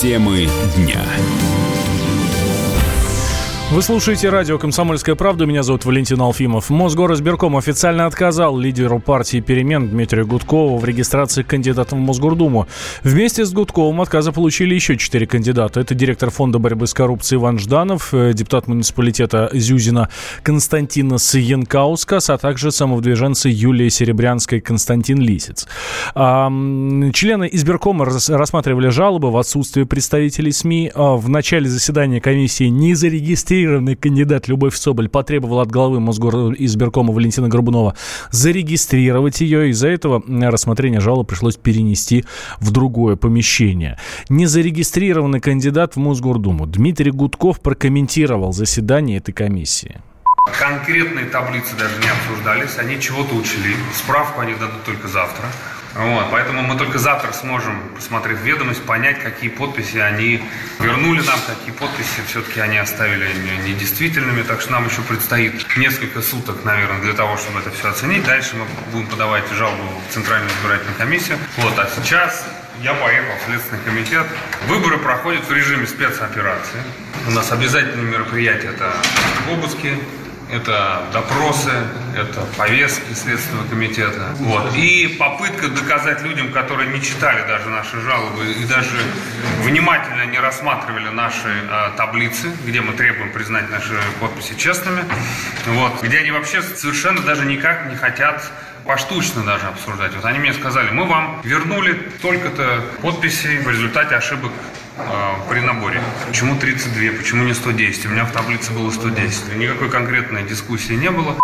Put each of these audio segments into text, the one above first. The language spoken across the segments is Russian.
Темы дня. Вы слушаете радио «Комсомольская правда». Меня зовут Валентин Алфимов. Мосгоризбирком официально отказал лидеру партии «Перемен» Дмитрию Гудкову в регистрации кандидатом в Мосгордуму. Вместе с Гудковым отказа получили еще четыре кандидата. Это директор фонда борьбы с коррупцией Иван Жданов, э, депутат муниципалитета Зюзина Константинос Янкаускас, а также самовдвиженцы Юлия Серебрянская и Константин Лисец. Члены избиркома рассматривали жалобы в отсутствие представителей СМИ. А в начале заседания комиссии не зарегистрировали зарегистрированный кандидат Любовь Соболь потребовал от главы Мосгоризбиркома Валентина Горбунова зарегистрировать ее. Из-за этого рассмотрение жалобы пришлось перенести в другое помещение. Незарегистрированный кандидат в Мосгордуму Дмитрий Гудков прокомментировал заседание этой комиссии. Конкретные таблицы даже не обсуждались, они чего-то учли. Справку они дадут только завтра. Вот, поэтому мы только завтра сможем, посмотреть ведомость, понять, какие подписи они вернули нам, какие подписи все-таки они оставили недействительными. Так что нам еще предстоит несколько суток, наверное, для того, чтобы это все оценить. Дальше мы будем подавать жалобу в Центральную избирательную комиссию. Вот, а сейчас я поехал в Следственный комитет. Выборы проходят в режиме спецоперации. У нас обязательные мероприятия – это обыски, это допросы, это повестки Следственного комитета. Вот. И попытка доказать людям, которые не читали даже наши жалобы и даже внимательно не рассматривали наши э, таблицы, где мы требуем признать наши подписи честными, вот, где они вообще совершенно даже никак не хотят поштучно даже обсуждать. Вот они мне сказали, мы вам вернули только-то подписи в результате ошибок при наборе. Почему 32, почему не 110? У меня в таблице было 110. Никакой конкретной дискуссии не было.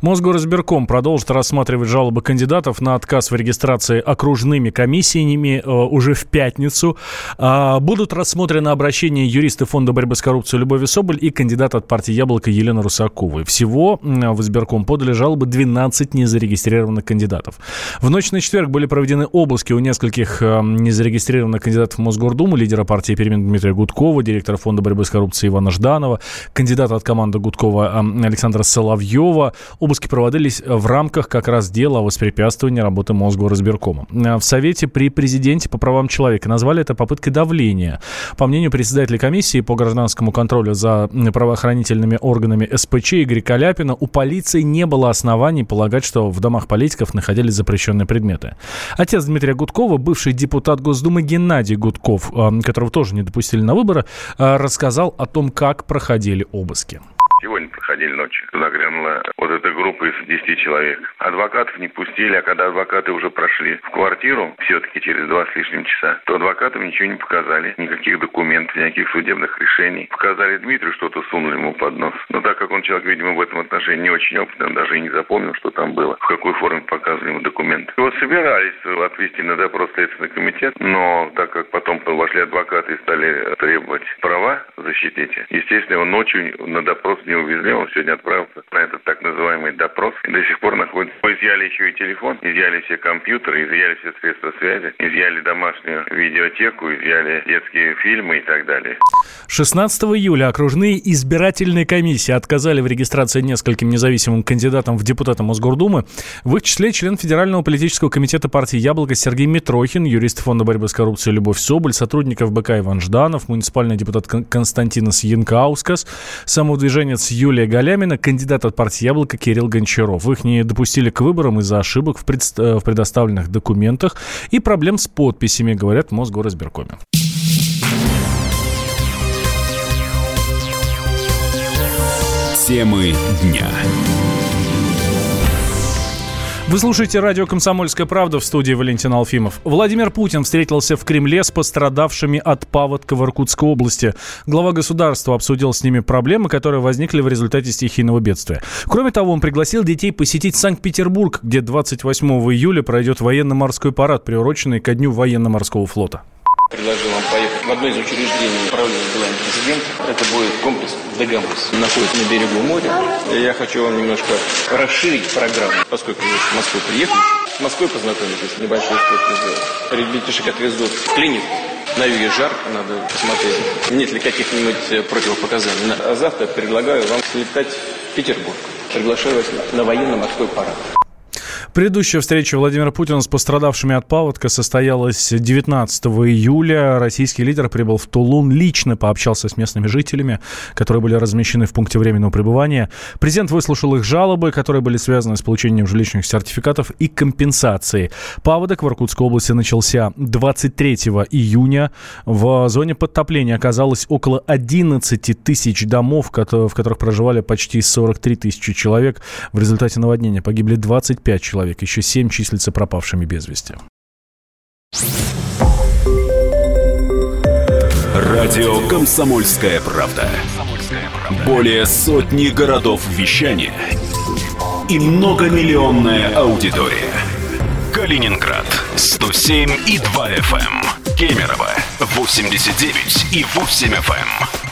Мосгоризбирком продолжит рассматривать жалобы кандидатов на отказ в регистрации окружными комиссиями э, уже в пятницу. Э, будут рассмотрены обращения юриста Фонда борьбы с коррупцией Любови Соболь и кандидата от партии «Яблоко» Елены Русаковой. Всего в избирком подали жалобы 12 незарегистрированных кандидатов. В ночь на четверг были проведены обыски у нескольких э, незарегистрированных кандидатов в Мосгордуму, лидера партии «Перемен» Дмитрия Гудкова, директора Фонда борьбы с коррупцией Ивана Жданова, кандидата от команды Гудкова э, Александра Соловьева. Обыски проводились в рамках как раз дела о воспрепятствовании работы Мосгоризбиркома. В Совете при президенте по правам человека назвали это попыткой давления. По мнению председателя комиссии по гражданскому контролю за правоохранительными органами СПЧ Игоря Каляпина, у полиции не было оснований полагать, что в домах политиков находились запрещенные предметы. Отец Дмитрия Гудкова, бывший депутат Госдумы Геннадий Гудков, э, которого тоже не допустили на выборы, э, рассказал о том, как проходили обыски. Сегодня проходили ночью. Туда грянула вот эта группа из 10 человек. Адвокатов не пустили, а когда адвокаты уже прошли в квартиру, все-таки через два с лишним часа, то адвокатам ничего не показали. Никаких документов, никаких судебных решений. Показали Дмитрию, что-то сунули ему под нос. Но так как он человек, видимо, в этом отношении не очень опытный, даже и не запомнил, что там было, в какой форме показывали ему документы. Вот собирались отвести на допрос Следственный комитет, но так как потом вошли адвокаты и стали требовать права защитить, естественно, его ночью на допрос не увезли, он сегодня отправился на этот так называемый допрос. И до сих пор находится. Изъяли еще и телефон, изъяли все компьютеры, изъяли все средства связи, изъяли домашнюю видеотеку, изъяли детские фильмы и так далее. 16 июля окружные избирательные комиссии отказали в регистрации нескольким независимым кандидатам в депутаты Мосгордумы. В их числе член Федерального политического комитета партии «Яблоко» Сергей Митрохин, юрист Фонда борьбы с коррупцией Любовь Соболь, сотрудников БК Иван Жданов, муниципальный депутат Константинос Янкаускас, самоудвиженец Немец Юлия Галямина, кандидат от партии «Яблоко» Кирилл Гончаров. Их не допустили к выборам из-за ошибок в, пред... Э, в предоставленных документах и проблем с подписями, говорят в Мосгоризбиркоме. Темы дня. Вы слушаете радио «Комсомольская правда» в студии Валентин Алфимов. Владимир Путин встретился в Кремле с пострадавшими от паводка в Иркутской области. Глава государства обсудил с ними проблемы, которые возникли в результате стихийного бедствия. Кроме того, он пригласил детей посетить Санкт-Петербург, где 28 июля пройдет военно-морской парад, приуроченный ко Дню военно-морского флота предложил вам поехать в одно из учреждений управления делами президента. Это будет комплекс Дагомыс. Находится на берегу моря. Я хочу вам немножко расширить программу, поскольку вы в Москву приехали. С Москвой познакомитесь, небольшой экскурсию сделать. Ребятишек отвезут в клинику. На юге жарко, надо посмотреть, нет ли каких-нибудь противопоказаний. А завтра предлагаю вам слетать в Петербург. Приглашаю вас на военно-морской парад. Предыдущая встреча Владимира Путина с пострадавшими от паводка состоялась 19 июля. Российский лидер прибыл в Тулун, лично пообщался с местными жителями, которые были размещены в пункте временного пребывания. Президент выслушал их жалобы, которые были связаны с получением жилищных сертификатов и компенсацией. Паводок в Иркутской области начался 23 июня. В зоне подтопления оказалось около 11 тысяч домов, в которых проживали почти 43 тысячи человек. В результате наводнения погибли 25 человек, еще 7 числятся пропавшими без вести. Радио «Комсомольская правда». Более сотни городов вещания и многомиллионная аудитория. Калининград 107 и 2 FM. Эм. Кемерово 89 и 8 FM.